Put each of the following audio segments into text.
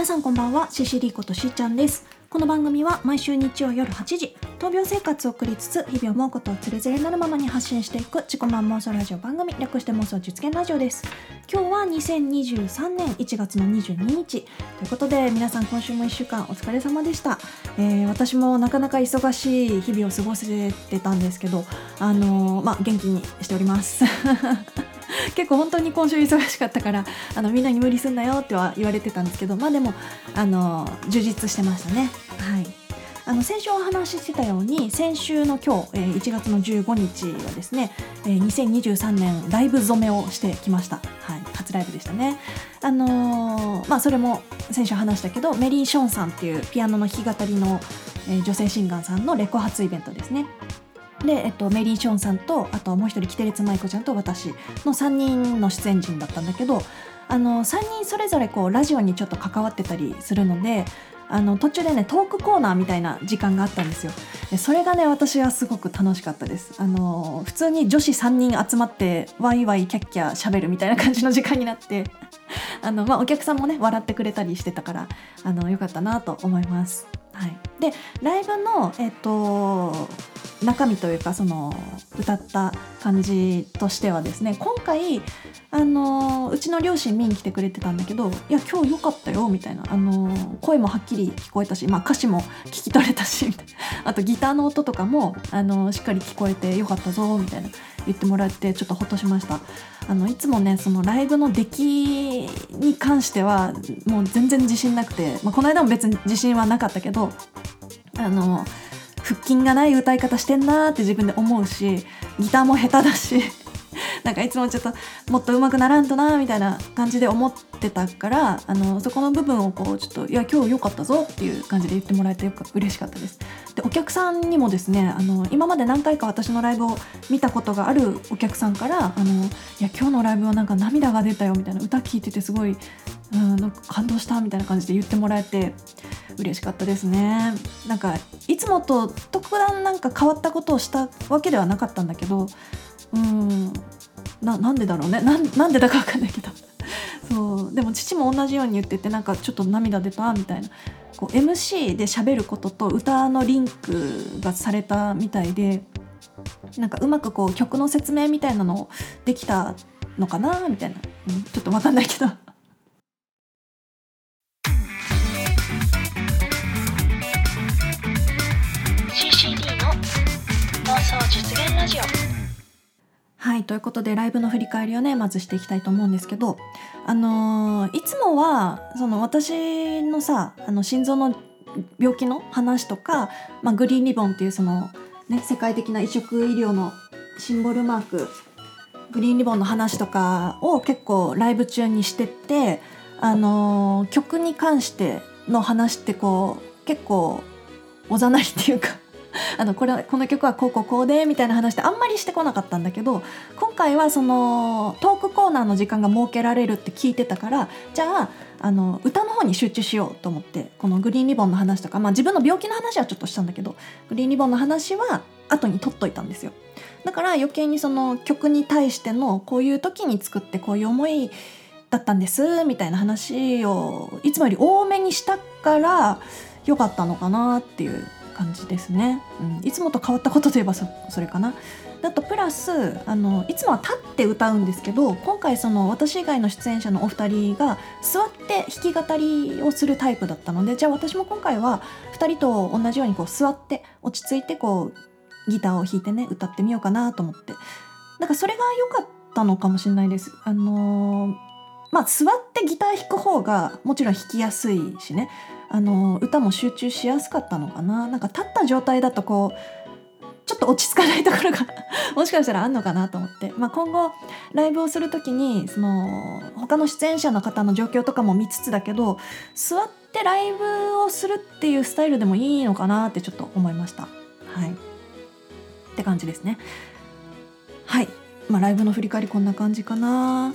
皆さんこんばんはシシリーことしーちゃんです。この番組は毎週日曜夜8時闘病生活を送りつつ日々思うことをつれづれなるままに発信していく自己満妄想ラジオ番組略して妄想実現ラジオです。今日は2023年1月の22日。ということで皆さん今週も1週間お疲れ様でした、えー、私もなかなか忙しい日々を過ごせてたんですけどあのー、まあ元気にしております。結構本当に今週忙しかったからあのみんなに無理すんなよっては言われてたんですけどまあでもあの充実してましたね。はい。あの先週お話ししてたように先週の今日、えー、1月の15日はですね、えー、2023年ライブ染めをしてきました、はい、初ライブでしたね。あのー、まあそれも先週話したけどメリー・ションさんっていうピアノの弾き語りの、えー、女性シンガーさんのレコ発イベントですね。で、えっと、メリー・ショーンさんとあともう一人キテレツ舞子ちゃんと私の3人の出演陣だったんだけどあの3人それぞれこうラジオにちょっと関わってたりするのであの途中でねトークコーナーみたいな時間があったんですよ。でそれがね私はすごく楽しかったです。あの普通に女子3人集まってワイワイキャッキャしゃべるみたいな感じの時間になって あの、まあ、お客さんもね笑ってくれたりしてたからあのよかったなと思います。はい、でライブの、えっと、中身というかその歌った感じとしてはですね今回あのうちの両親見に来てくれてたんだけど「いや今日良かったよ」みたいなあの声もはっきり聞こえたし、まあ、歌詞も聞き取れたしみたいな。あとギターの音とかもあのしっかり聞こえてよかったぞみたいな言ってもらってちょっとほっとしました。あのいつもねそのライブの出来に関してはもう全然自信なくて、まあ、この間も別に自信はなかったけどあの腹筋がない歌い方してんなーって自分で思うしギターも下手だしなんかいつもちょっともっと上手くならんとなみたいな感じで思ってたからあのそこの部分をこうちょっと「いや今日良かったぞ」っていう感じで言ってもらえてよく嬉しかったです。でお客さんにもですねあの今まで何回か私のライブを見たことがあるお客さんから「あのいや今日のライブはなんか涙が出たよ」みたいな歌聴いててすごい、うん、なんか感動したみたいな感じで言ってもらえて嬉しかったですね。なんかいつもと特段なんか変わったことをしたわけではなかったんだけどうんななんでだろうね。なんなんでだか分かんないけど。そう。でも父も同じように言っててなんかちょっと涙出たみたいな。こう MC で喋ることと歌のリンクがされたみたいでなんかうまくこう曲の説明みたいなのできたのかなみたいな、うん、ちょっと分かんないけど。CCD の妄想実現ラジオ。はいということでライブの振り返りをねまずしていきたいと思うんですけどあのー、いつもはその私のさあの心臓の病気の話とか、まあ、グリーンリボンっていうその、ね、世界的な移植医療のシンボルマークグリーンリボンの話とかを結構ライブ中にしてってあのー、曲に関しての話ってこう結構おざなりっていうか あのこれこの曲はこうこうこうでみたいな話ってあんまりしてこなかったんだけど今回はそのトークコーナーの時間が設けられるって聞いてたからじゃああの歌の方に集中しようと思ってこのグリーンリボンの話とか、まあ、自分の病気の話はちょっとしたんだけどグリーンリボンの話は後に取っといたんですよ。だから余計にその曲に対してのこういう時に作ってこういう思いだったんですみたいな話をいつもより多めにしたから良かったのかなっていう感じですね、うん、いつもと変わったことといえばそれかな。だとプラスあのいつもは立って歌うんですけど今回その私以外の出演者のお二人が座って弾き語りをするタイプだったのでじゃあ私も今回は2人と同じようにこう座って落ち着いてこうギターを弾いてね歌ってみようかなと思って。なんかそれが良かったのかもしれないです。あのー、まあ座ってギター弾く方がもちろん弾きやすいしね。あの歌も集中しやすかったのかな？なんか立った状態だとこうちょっと落ち着かないところが もしかしたらあんのかなと思って、まあ、今後ライブをする時にその他の出演者の方の状況とかも見つつだけど座ってライブをするっていうスタイルでもいいのかなってちょっと思いました。はい、って感じですね。はい、まあ、ライブの振り返りこんな感じかな。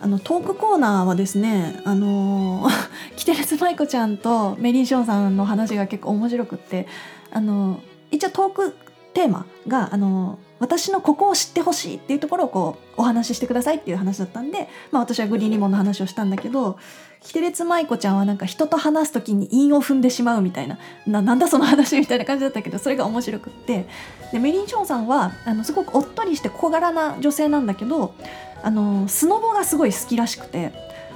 あのトークコーナーはですねあのキテレツマイコちゃんとメリー・ショーンさんの話が結構面白くってあの一応トークテーマがあの私のここを知ってほしいっていうところをこうお話ししてくださいっていう話だったんで、まあ、私はグリーンリボンの話をしたんだけどキテレツ舞子ちゃんはなんか人と話す時に韻を踏んでしまうみたいなななんだその話みたいな感じだったけどそれが面白くって。でメリン・ショーンさんはあのすごくおっとりして小柄な女性なんだけどあのスノボがすごい好きらしくて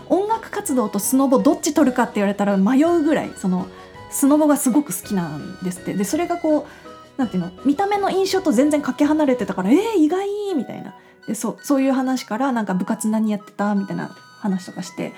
音楽活動とスノボどっち取るかって言われたら迷うぐらいそのスノボがすごく好きなんですって。でそれがこうなんていうの見た目の印象と全然かけ離れてたからえー、意外みたいな。でそそういう話からなんか部活何やってたみたいな話とかして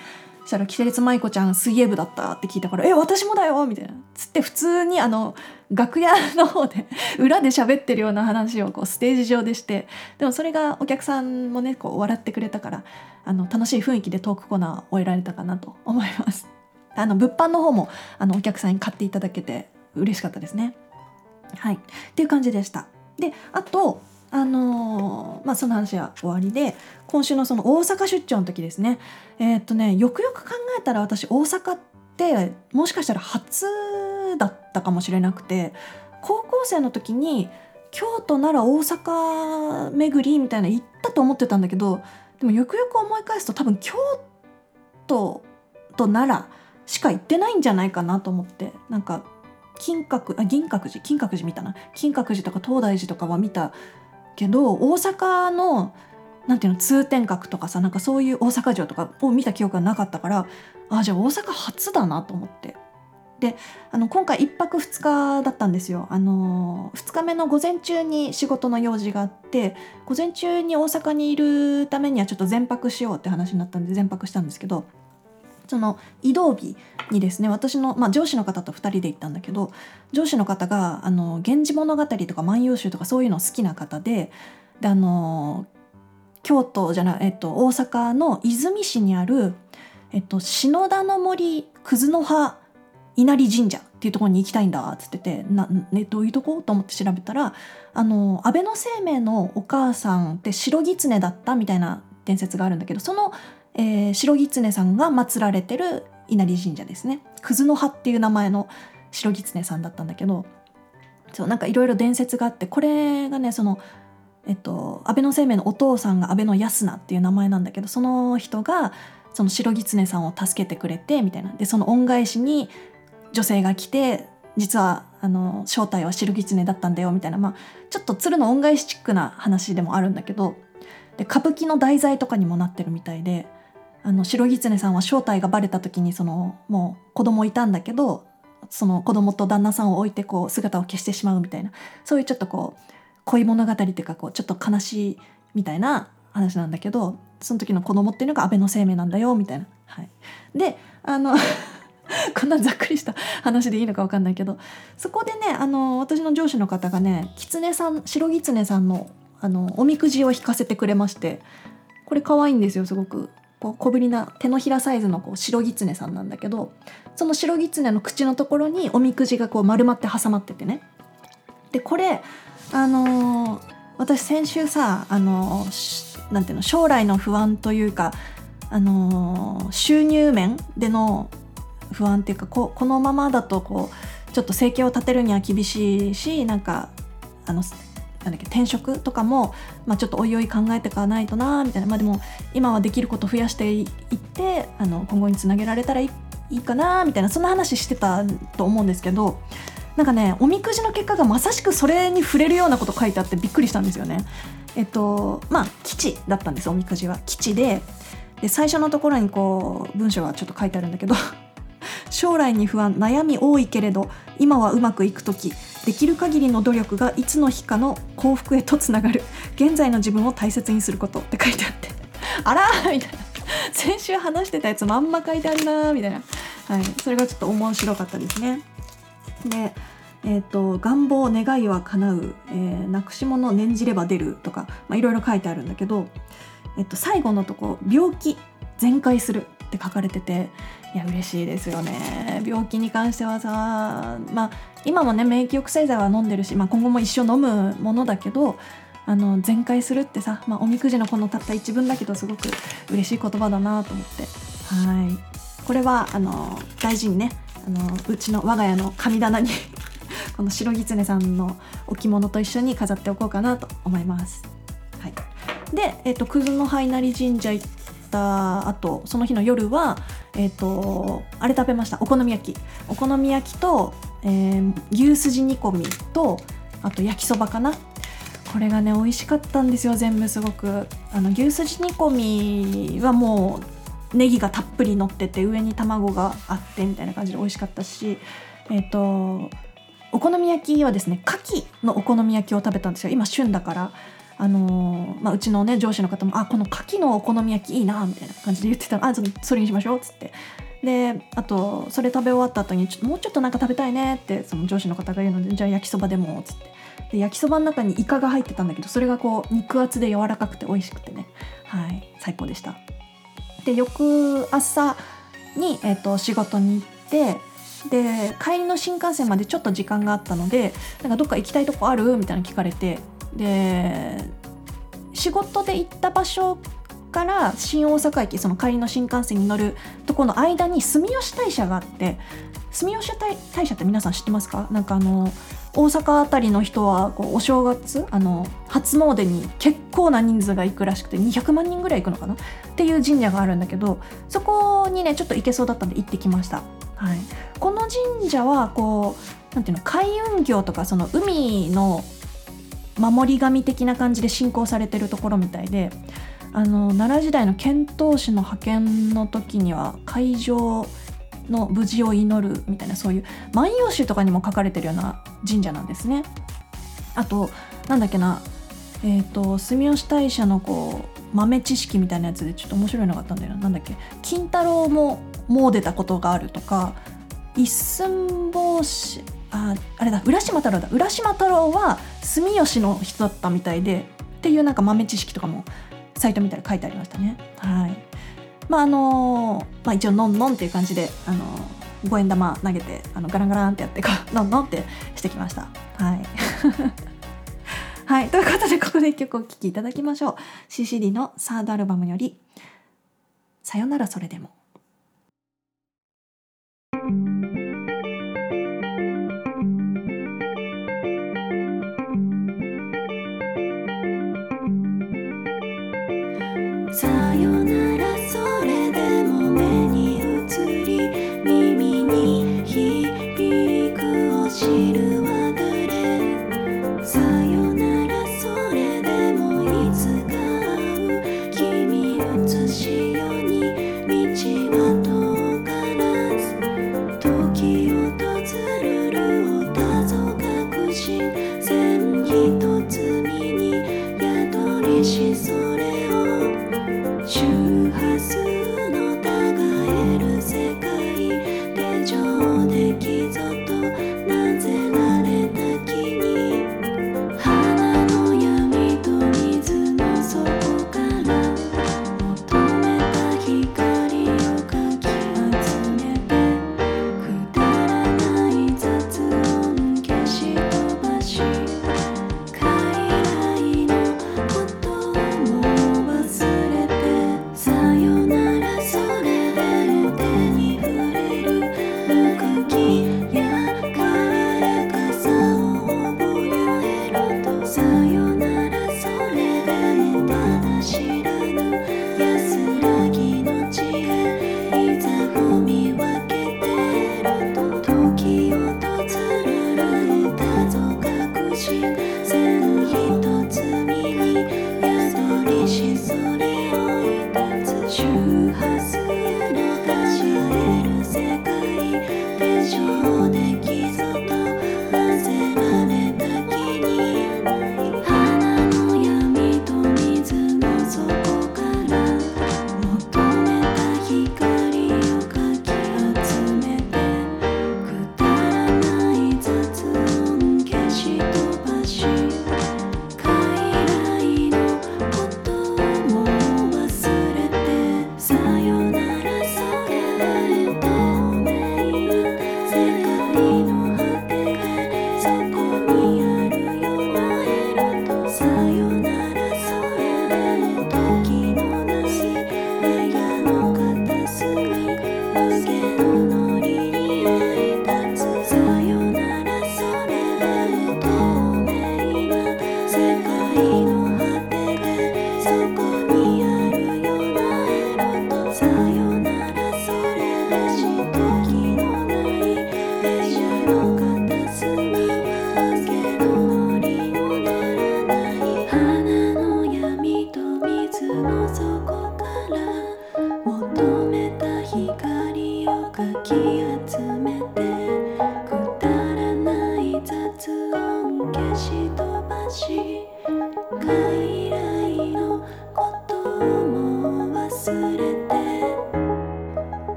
そしたら「キテレツ舞子ちゃん水泳部だった」って聞いたから「え私もだよ」みたいなつって普通にあの楽屋の方で 裏で喋ってるような話をこうステージ上でしてでもそれがお客さんもねこう笑ってくれたからあの楽しい雰囲気でトークコーナーを終えられたかなと思います。あの物販の方もあのお客さんに買っていただけて嬉しかったですね。はい、っていう感じでした。であとあのー、まあその話は終わりで今週のその大阪出張の時ですね。えー、っとねよくよく考えたら私大阪ってもしかしたら初だったかもしれなくて高校生の時に京都なら大阪巡りみたいな行ったと思ってたんだけどでもよくよく思い返すと多分京都と奈良しか行ってないんじゃないかなと思ってなんか金閣あ銀閣寺金閣寺見たな。金閣寺とか東大寺とかは見たけど大阪のなんていうの通天閣とかさなんかそういう大阪城とかを見た記憶がなかったからあじゃあ大阪初だなと思って。であの今回1泊2日だったんですよ。あの2日目の午前中に仕事の用事があって午前中に大阪にいるためにはちょっと全泊しようって話になったんで全泊したんですけどその移動日にですね私の、まあ、上司の方と2人で行ったんだけど上司の方が「あの源氏物語」とか「万葉集」とかそういうの好きな方でであの京都じゃない、えっと、大阪の和泉市にある、えっと、篠田の森葛の葉稲荷神社っていうところに行きたいんだっつっててな、ね、どういうとこと思って調べたらあの安倍晴明のお母さんって白狐だったみたいな伝説があるんだけどそのえー、白狐さんが祀られてる稲荷神社ですね。葛の葉っていう名前の白狐さんだったんだけどそうなんかいろいろ伝説があってこれがねそのえっと安倍の生命のお父さんが安倍の安名っていう名前なんだけどその人がその白狐さんを助けてくれてみたいな。でその恩返しに女性が来て実はあの正体は白狐だったんだよみたいな。まあちょっと鶴の恩返しチックな話でもあるんだけどで歌舞伎の題材とかにもなってるみたいであの白狐さんは正体がバレた時にそのもう子供いたんだけどその子供と旦那さんを置いてこう姿を消してしまうみたいな。そういうちょっとこう恋物語っていうかこうちょっと悲しいみたいな話なんだけどその時の子供っていうのが安倍の生命なんだよみたいな。はい、であの こんなざっくりした話でいいのか分かんないけどそこでねあの私の上司の方がね狐さん白狐さんのあのおみくじを引かせてくれましてこれ可愛いんですよすごく。こう小ぶりな手のひらサイズのこう白狐さんなんだけどその白狐の口のところにおみくじがこう丸まって挟まっててね。でこれあのー、私先週さあのー、なんていうの将来の不安というかあのー、収入面での不安っていうかここのままだとこうちょっと生計を立てるには厳しいしなんかあのなんだっけ転職とかも、まあ、ちょっとおいおい考えていかないとなみたいな、まあ、でも今はできること増やしていってあの今後につなげられたらいいかなみたいな。そんな話してたと思うんですけどなんかねおみくじの結果がまさしくそれに触れるようなこと書いてあってびっくりしたんですよね。えっとまあ基地だったんですおみくじは。基地でで最初のところにこう文章がちょっと書いてあるんだけど 将来に不安悩み多いけれど今はうまくいく時できる限りの努力がいつの日かの幸福へとつながる。現在の自分を大切にすることって書いてあって。あらみたいな。先週話してたやつまんま書いてあるなみたいな、はい、それがちょっと面白かったですね。でえーと、願望願いは叶う、えー、なくし物念じれば出るとかいろいろ書いてあるんだけど、えっと、最後のとこ病気全開するって書かれてていや嬉しいですよね。病気に関してはさまあ今もね免疫抑制剤は飲んでるし、まあ、今後も一生飲むものだけどあの全開するってさ、まあ、おみくじのこのたった一文だけどすごく嬉しい言葉だなと思って。はい。これはあの大事にねあのうちの我が家の神棚に この白狐さんの置物と一緒に飾っておこうかなと思います。はい、で、えーと、葛の灰成神社行った後その日の夜は、えーと、あれ食べました。お好み焼き。お好み焼きと、えー、牛すじ煮込みとあと焼きそばかな。これがね美味しかったんですよ全部すごく。あの牛すじ煮込みはもうネギがたっぷり乗ってて上に卵があってみたいな感じで美味しかったしえっ、ー、とお好み焼きはですね牡蠣のお好み焼きを食べたんですよ。今旬だから。あのー、まあ、うちのね上司の方も「あこの牡蠣のお好み焼きいいな」みたいな感じで言ってたら「あそれにしましょう」っつって。であとそれ食べ終わった後にちょもうちょっとなんか食べたいねってその上司の方が言うのでじゃあ焼きそばでもっつって。で焼きそばの中にイカが入ってたんだけどそれがこう肉厚で柔らかくて美味しくてね。はい。最高でした。で翌朝に、えーと、仕事に行ってで帰りの新幹線までちょっと時間があったのでなんかどっか行きたいとこある？みたいな聞かれてで仕事で行った場所から新大阪駅その帰りの新幹線に乗るとこの間に住吉大社があって住吉大社って皆さん知ってますか？なんかあの大阪あたりの人はこうお正月あの初詣に結構な人数が行くらしくて200万人ぐらい行くのかな？っていう神社があるんだけどそこにねちょっと行けそうだったんで行ってきました。はい、この神社はこうなんていうの海運業とかその海の守り神的な感じで信仰されてるところみたいであの奈良時代の遣唐使の派遣の時には海上の無事を祈るみたいなそういう「万葉集」とかにも書かれてるような神社なんですね。あとなんだっけなえ、ー、と住吉大社のこう豆知識みたいなやつでちょっと面白いのがあったんだよななんだっけ金太郎ももう出たことがあるとか一寸法師ああれだ浦島太郎だ。浦島太郎は住吉の人だったみたいでっていうなんか豆知識とかもサイト見たら書いてありましたね。はい。まああのまあ一応のんのんっていう感じであの五円玉投げてあのガランガランってやってのんのんってしてきました。はい。はい。ということでここで一曲お聴きいただきましょう。CCD のサードアルバムより「さよならそれでも」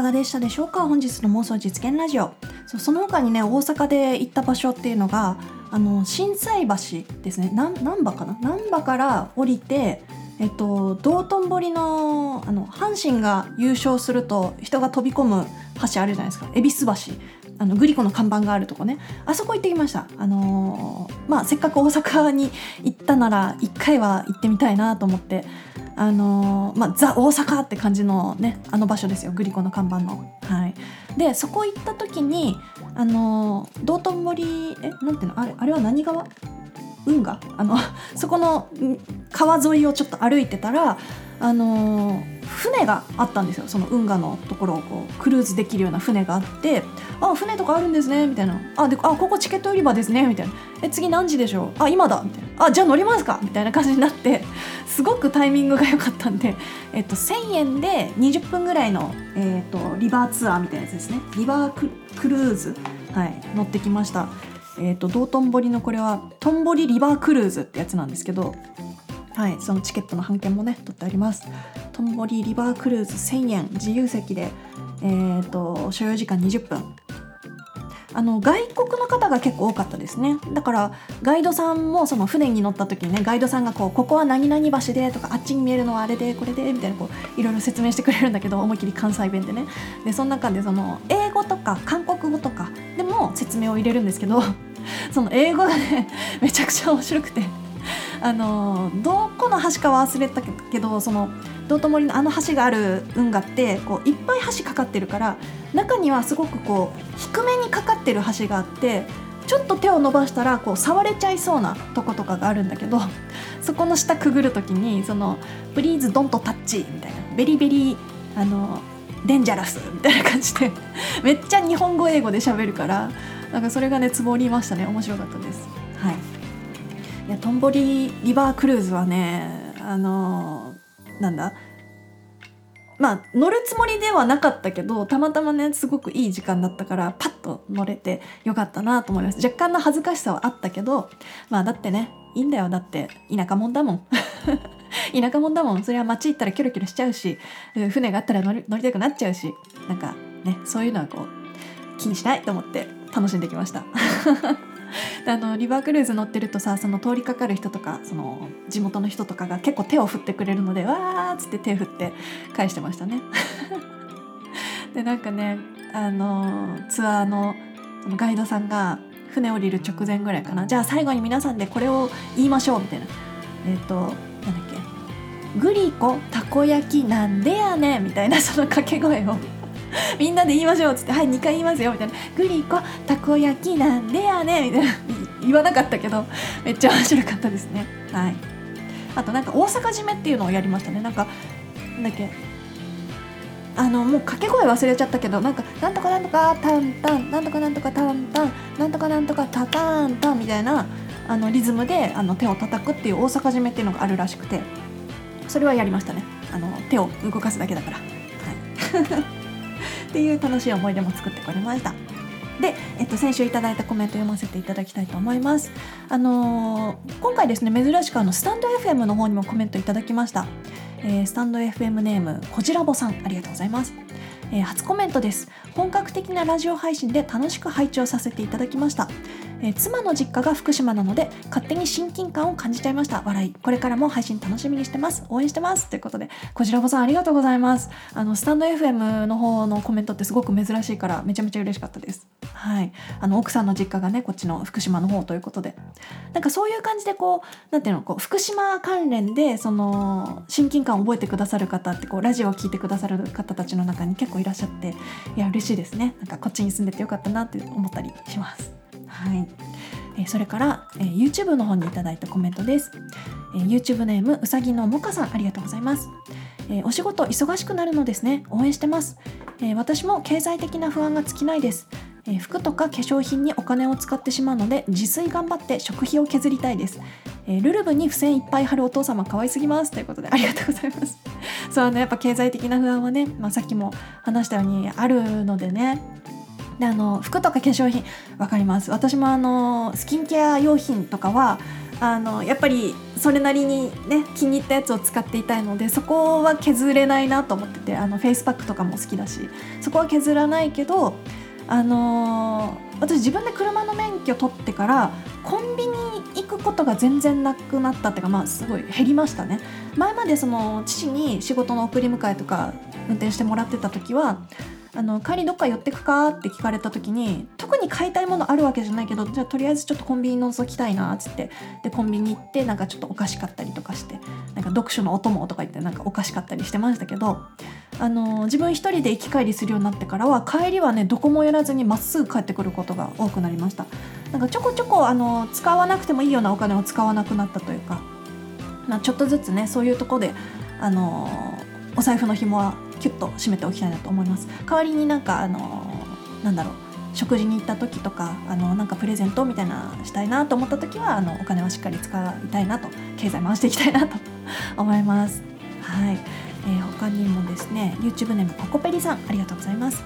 かがでしたでしょうか？本日の妄想実現ラジオ。そその他にね大阪で行った場所っていうのがあの心斎橋ですね。難波かな？難波から降りてえっと道頓堀のあの阪神が優勝すると人が飛び込む橋あるじゃないですか。恵比寿橋。あのグリコの看板があるとこね。あそこ行ってきました。あのーまあせっかく大阪に行ったなら一回は行ってみたいなと思って。あのーまあザ大阪って感じのねあの場所ですよ。グリコの看板の。はい。でそこ行った時にあのー道頓堀えなんていうの？あれあれは何川運河？あのそこの川沿いをちょっと歩いてたらあの船があったんですよ。その運河のところをこうクルーズできるような船があって「あ船とかあるんですね」みたいな「あであここチケット売り場ですね」みたいな「え次何時でしょうあ今だ」みたいな「あじゃあ乗りますか」みたいな 感じになってすごくタイミングが良かったんで、えっと、1,000円で20分ぐらいの、えっと、リバーツアーみたいなやつですね。リバークルーズ、はい、乗ってきました。えっと道頓堀のこれはトンボリリバークルーズってやつなんですけどはい、そのチケットの半券もね取ってあります。トンボリリバークルーズ1000円自由席で、えー、と所要時間20分。あの外国の方が結構多かったですね。だからガイドさんもその船に乗った時にねガイドさんがこうここは何々橋でとかあっちに見えるのはあれでこれでみたいなこういろいろ説明してくれるんだけど思いっきり関西弁でね。でその中でその英語とか韓国語とかでも説明を入れるんですけどその英語がねめちゃくちゃ面白くて。あのどこの橋か忘れたけどその道頓堀のあの橋がある運河ってこういっぱい橋かかってるから中にはすごくこう低めにかかってる橋があってちょっと手を伸ばしたらこう触れちゃいそうなとことかがあるんだけど そこの下くぐる時にその「プリーズドントタッチ」みたいな「ベリベリあのデンジャラス」みたいな感じでめっちゃ日本語英語で喋るからなんかそれがねツボりましたね面白かったです。いやトンボリリバークルーズはねあのなんだ？まあ乗るつもりではなかったけどたまたまねすごくいい時間だったからパッと乗れてよかったなと思います。若干の恥ずかしさはあったけどまあだってねいいんだよ。だって田舎者だもん。田舎者だもん。それは街行ったらキョロキョロしちゃうし船があったら乗り乗りたくなっちゃうしなんかねそういうのはこう気にしないと思って楽しんできました。であのリバークルーズ乗ってるとさその通りかかる人とかその地元の人とかが結構手を振ってくれるのでわーっつって手振って返してましたね。でなんかねあのツアーのガイドさんが船降りる直前ぐらいかな。じゃあ最後に皆さんでこれを言いましょうみたいな。えっ、となんだっけ。グリコたこ焼きなんでやねんみたいなその掛け声を。みんなで言いましょうっつって「はい2回言いますよ」みたいな「グリコたこ焼きなんでやねん」みたいな。言わなかったけどめっちゃ面白かったですね。はい。あとなんか大阪締めっていうのをやりましたね。なんかなんだっけ。あのもう掛け声忘れちゃったけどなんかなんとかなんとかタンタンなんとかなんとかタンタンなんとかなんとかタタンタンみたいなあのリズムであの手を叩くっていう大阪締めっていうのがあるらしくて。それはやりましたね。あの手を動かすだけだから。はい。っていう楽しい思い出も作ってこれました。で、えっと、先週いただいたコメント読ませていただきたいと思います。あのー今回ですね珍しくあのスタンド FM の方にもコメントいただきました、えースタンド FM ネームこじらぼさんありがとうございます。えー初コメントです。本格的なラジオ配信で楽しく拝聴させていただきました、えー妻の実家が福島なので勝手に親近感を感じちゃいました。笑い。これからも配信楽しみにしてます。応援してます。ということでこちらこそありがとうございます。あのスタンド FM の方のコメントってすごく珍しいからめちゃめちゃ嬉しかったです。はい。あの奥さんの実家がねこっちの福島の方ということで。なんかそういう感じでこうなんていうのこう福島関連でその親近感を覚えてくださる方ってこうラジオを聞いてくださる方たちの中に結構いらっしゃっていや嬉しいですね。なんかこっちに住んでてよかったなって思ったりします。はい。えーそれから、えー YouTube の方にいただいたコメントです、えー YouTube ネームうさぎのもかさんありがとうございます、えーお仕事忙しくなるのですね。応援してます、えー私も経済的な不安が尽きないです。えー服とか化粧品にお金を使ってしまうので自炊頑張って食費を削りたいです、えールルブに付箋いっぱい貼るお父様可愛すぎます。ということでありがとうございます。そうあのやっぱ経済的な不安はね、まあ、さっきも話したようにあるのでね。であの服とか化粧品わかります。私もあのスキンケア用品とかはあのやっぱりそれなりにね気に入ったやつを使っていたいのでそこは削れないなと思っててあのフェイスパックとかも好きだしそこは削らないけどあの私自分で車の免許取ってからコンビニ行くことが全然なくなったっていうかまあすごい減りましたね。前までその父に仕事の送り迎えとか運転してもらってた時はあの帰りどっか寄ってくかって聞かれた時に特に買いたいものあるわけじゃないけどじゃあとりあえずちょっとコンビニ覗きたいなっつって。でコンビニ行ってなんかちょっとお菓子買ったりとかしてなんか読書のお供とか言ってなんかお菓子買ったりしてましたけどあの自分一人で行き帰りするようになってからは帰りはねどこもやらずにまっすぐ帰ってくることが多くなりました。なんかちょこちょこあの使わなくてもいいようなお金を使わなくなったというか、まあ、ちょっとずつねそういうとこであのお財布の紐はキュッと締めておきたいなと思います。代わりになんかあのなんだろう食事に行った時とかあのなんかプレゼントみたいなしたいなと思った時はあのお金はしっかり使いたいなと経済回していきたいなと 思います。はい、えー他にもですね YouTube ネームココペリさんありがとうございます。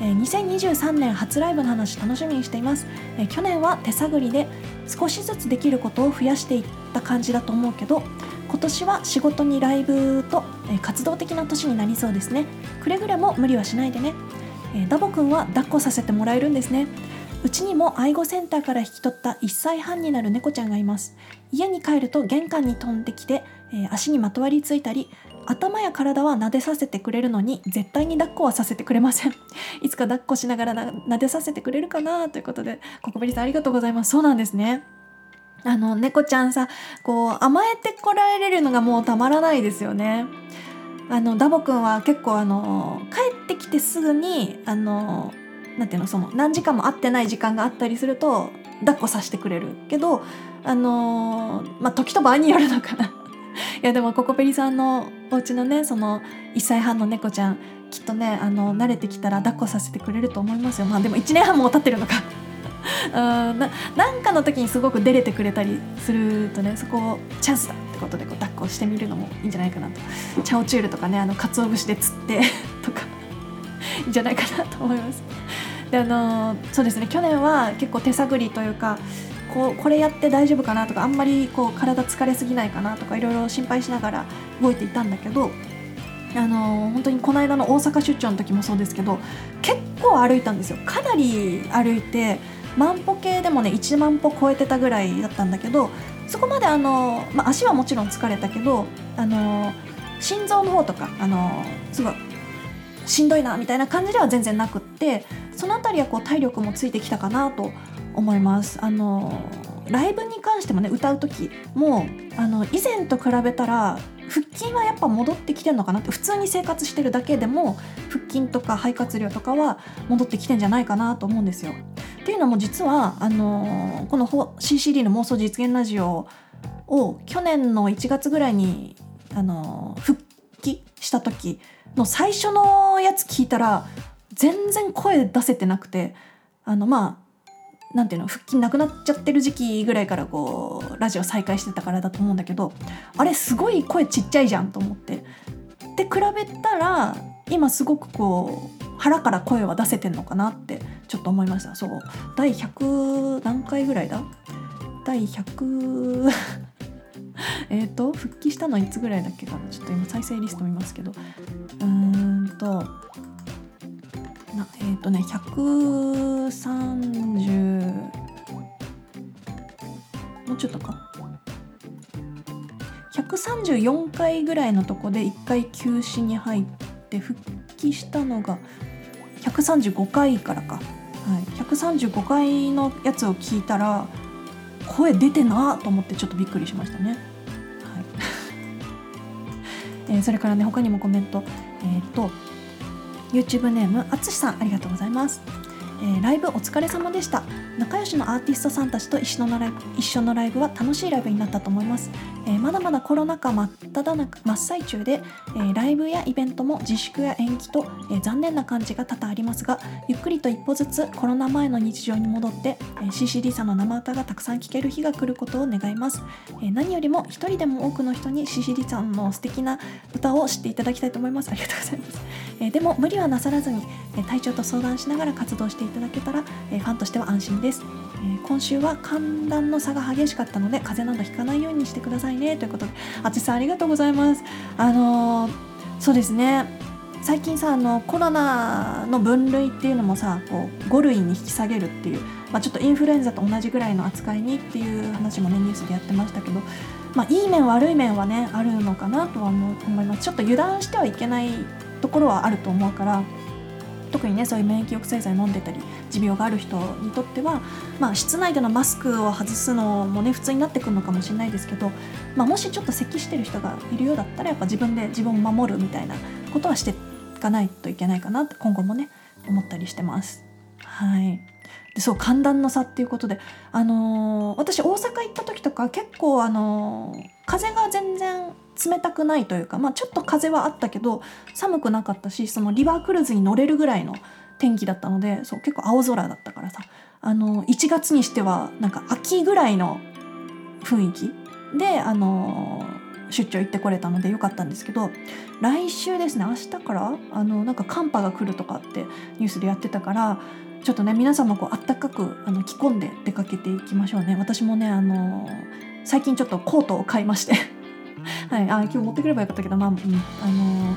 えー2023年初ライブの話楽しみにしています、えー去年は手探りで少しずつできることを増やしていった感じだと思うけど今年は仕事にライブと、え活動的な年になりそうですね。くれぐれも無理はしないでね、えダボくんは抱っこさせてもらえるんですね。うちにも愛護センターから引き取った1歳半になる猫ちゃんがいます。家に帰ると玄関に飛んできて、え足にまとわりついたり頭や体は撫でさせてくれるのに絶対に抱っこはさせてくれません。いつか抱っこしながらな撫でさせてくれるかなということでココベリさんありがとうございます。そうなんですね。あの猫ちゃんさこう甘えてこられるのがもうたまらないですよね。あのダボくんは結構あの帰ってきてすぐにあのなんていうのその何時間も会ってない時間があったりすると抱っこさせてくれる。けどあのまあ時と場合によるのかな。いやでもココペリさんのお家のねその1歳半の猫ちゃんきっとねあの慣れてきたら抱っこさせてくれると思いますよ。まあでも1年半も経ってるのか。うんななんかの時にすごく出れてくれたりするとねそこをチャンスだってことでこう抱っこしてみるのもいいんじゃないかなとチャオチュールとかねあの鰹節で釣って とかいいんじゃないかなと思います。であのそうですね去年は結構手探りというかこうこれやって大丈夫かなとかあんまりこう体疲れすぎないかなとかいろいろ心配しながら動いていたんだけどあの本当にこの間の大阪出張の時もそうですけど結構歩いたんですよかなり歩いて万歩計でもね1万歩超えてたぐらいだったんだけどそこまであの、まあ、足はもちろん疲れたけどあの心臓の方とかあのすごいしんどいなみたいな感じでは全然なくってその辺りはこう体力もついてきたかなと思います。あのライブに関してもね歌う時もあの以前と比べたら腹筋はやっぱ戻ってきてるのかなって普通に生活してるだけでも腹筋とか肺活量とかは戻ってきてんじゃないかなと思うんですよ。っていうのも実はあのこの CCD の妄想実現ラジオを去年の1月ぐらいにあの復帰した時の最初のやつ聞いたら全然声出せてなくてあのまあなんていうの腹筋なくなっちゃってる時期ぐらいからこうラジオ再開してたからだと思うんだけどあれすごい声ちっちゃいじゃんと思って。で比べたら今すごくこう腹から声は出せてんのかなってちょっと思いました。そう。第100何回ぐらいだ？第100 えっと復帰したのいつぐらいだっけかな？ちょっと今再生リスト見ますけど。うーんとなえっ、とね130ちょっとか。134回ぐらいのとこで1回休止に入って復帰したのが135回からか、はい、135回のやつを聞いたら声出てなと思ってちょっとびっくりしましたね。はい。えー、それからね他にもコメント。えっ、ー、と YouTube ネームあつしさんありがとうございます。えー、ライブお疲れ様でした。仲良しのアーティストさんたちと一緒のライブ一緒のライブは楽しいライブになったと思います、えー、まだまだコロナ禍真っ只中真っ最中で、えー、ライブやイベントも自粛や延期と、え残念な感じが多々ありますがゆっくりと一歩ずつコロナ前の日常に戻って、え CCD さんの生歌がたくさん聴ける日が来ることを願います、え何よりも一人でも多くの人に CCD さんの素敵な歌を知っていただきたいと思います。ありがとうございます、えでも無理はなさらずに、え体調と相談しながら活動していただけたら、えファンとしては安心です、え今週は寒暖の差が激しかったので風邪などひかないようにしてくださいね。ということであつさんありがとうございます。あのー、そうですね。最近さあのコロナの分類っていうのもさこう5類に引き下げるっていう、まあ、ちょっとインフルエンザと同じぐらいの扱いにっていう話もねニュースでやってましたけど、まあ、いい面悪い面はねあるのかなとは思います。ちょっと油断してはいけないところはあると思うから特にねそういう免疫抑制剤飲んでたり持病がある人にとっては、まあ、室内でのマスクを外すのもね普通になってくるのかもしれないですけど、まあ、もしちょっと咳してる人がいるようだったらやっぱ自分で自分を守るみたいなことはしていかないといけないかなって今後もね思ったりしてます。はいでそう寒暖の差っていうことで、あのー、私大阪行った時とか結構、あのー、風が全然冷たくないというか、まあ、ちょっと風はあったけど寒くなかったしそのリバークルーズに乗れるぐらいの天気だったのでそう結構青空だったからさあの1月にしてはなんか秋ぐらいの雰囲気であの出張行ってこれたのでよかったんですけど来週ですね明日からあのなんか寒波が来るとかってニュースでやってたからちょっとね皆さんもこうあったかくあの着込んで出かけていきましょうね。私もねあの最近ちょっとコートを買いまして。はい、あ今日持ってくればよかったけどまあ、うん、あの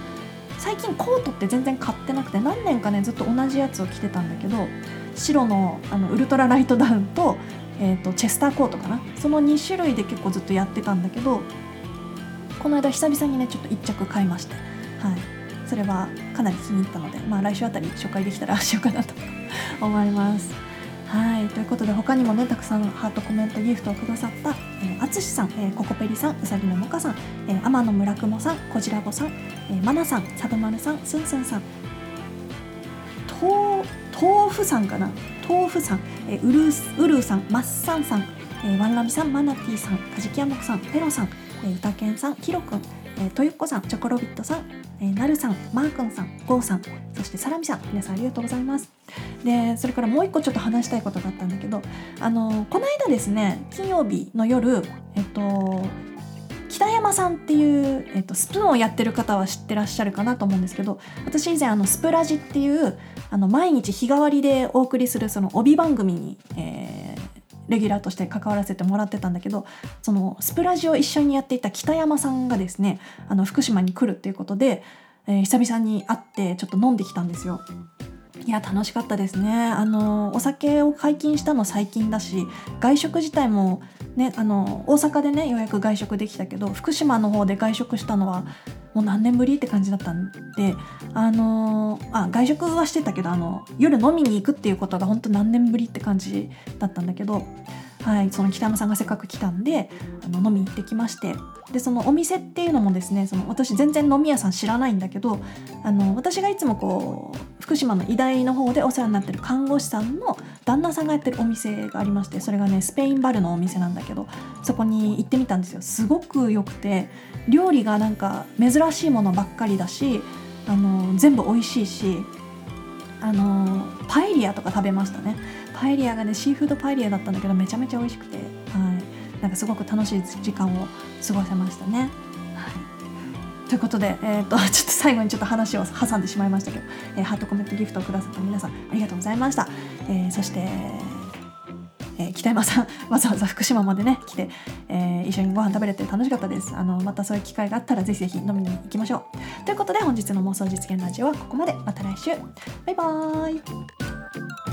最近コートって全然買ってなくて何年かねずっと同じやつを着てたんだけど白のあのウルトラライトダウンと,、えーと、チェスターコートかな。その2種類で結構ずっとやってたんだけどこの間久々にねちょっと1着買いまして、はい、それはかなり気に入ったので、まあ、来週あたり紹介できたら しようかなと思います。はい。ということで他にもねたくさんハートコメントギフトをくださったあつしさん、えー、ココペリさんうさぎのもかさん、えー、天野村雲さんこじらぼさん、えー、まなさんさとまるさんすんすんさんと豆腐さんかな？豆腐さん、えー、うるうるうさんまっさんさん、えー、ワンラビさんマナティーさんかじきやもくさんペロさん、えー、うたけんさんひろくん、えー、とゆっこさんチョコロビットさん、えー、なるさんマーくんさんゴーさんそしてサラミさん皆さんありがとうございます。でそれからもう一個ちょっと話したいことがあったんだけどあのこの間ですね金曜日の夜えっと北山さんっていう、えっと、スプーンをやってる方は知ってらっしゃるかなと思うんですけど私以前あのスプラジっていうあの毎日日替わりでお送りするその帯番組に、えー、レギュラーとして関わらせてもらってたんだけどそのスプラジを一緒にやっていた北山さんがですねあの福島に来るっていうことで、えー、久々に会ってちょっと飲んできたんですよ。いや楽しかったですね。あのお酒を解禁したの最近だし外食自体もねあの大阪でねようやく外食できたけど福島の方で外食したのはもう何年ぶりって感じだったんであのあ外食はしてたけどあの夜飲みに行くっていうことが本当何年ぶりって感じだったんだけどはい、その北山さんがせっかく来たんであの飲み行ってきましてでそのお店っていうのもですねその私全然飲み屋さん知らないんだけどあの私がいつもこう福島の医大の方でお世話になってる看護師さんの旦那さんがやってるお店がありましてそれがねスペインバルのお店なんだけどそこに行ってみたんですよ。すごく良くて料理がなんか珍しいものばっかりだしあの全部美味しいしあのパエリアとか食べましたね。パエリアがねシーフードパエリアだったんだけどめちゃめちゃ美味しくて、はい、なんかすごく楽しい時間を過ごせましたね。はい、ということで、えーと、ちょっと最後にちょっと話を挟んでしまいましたけど、えー、ハートコメントギフトをくださった皆さんありがとうございました。えー、そしてえー、北山さん わざわざ福島までね来て、えー、一緒にご飯食べれて楽しかったです。あのまたそういう機会があったらぜひぜひ飲みに行きましょう。ということで本日の妄想実現ラジオはここまで。また来週。バイバーイ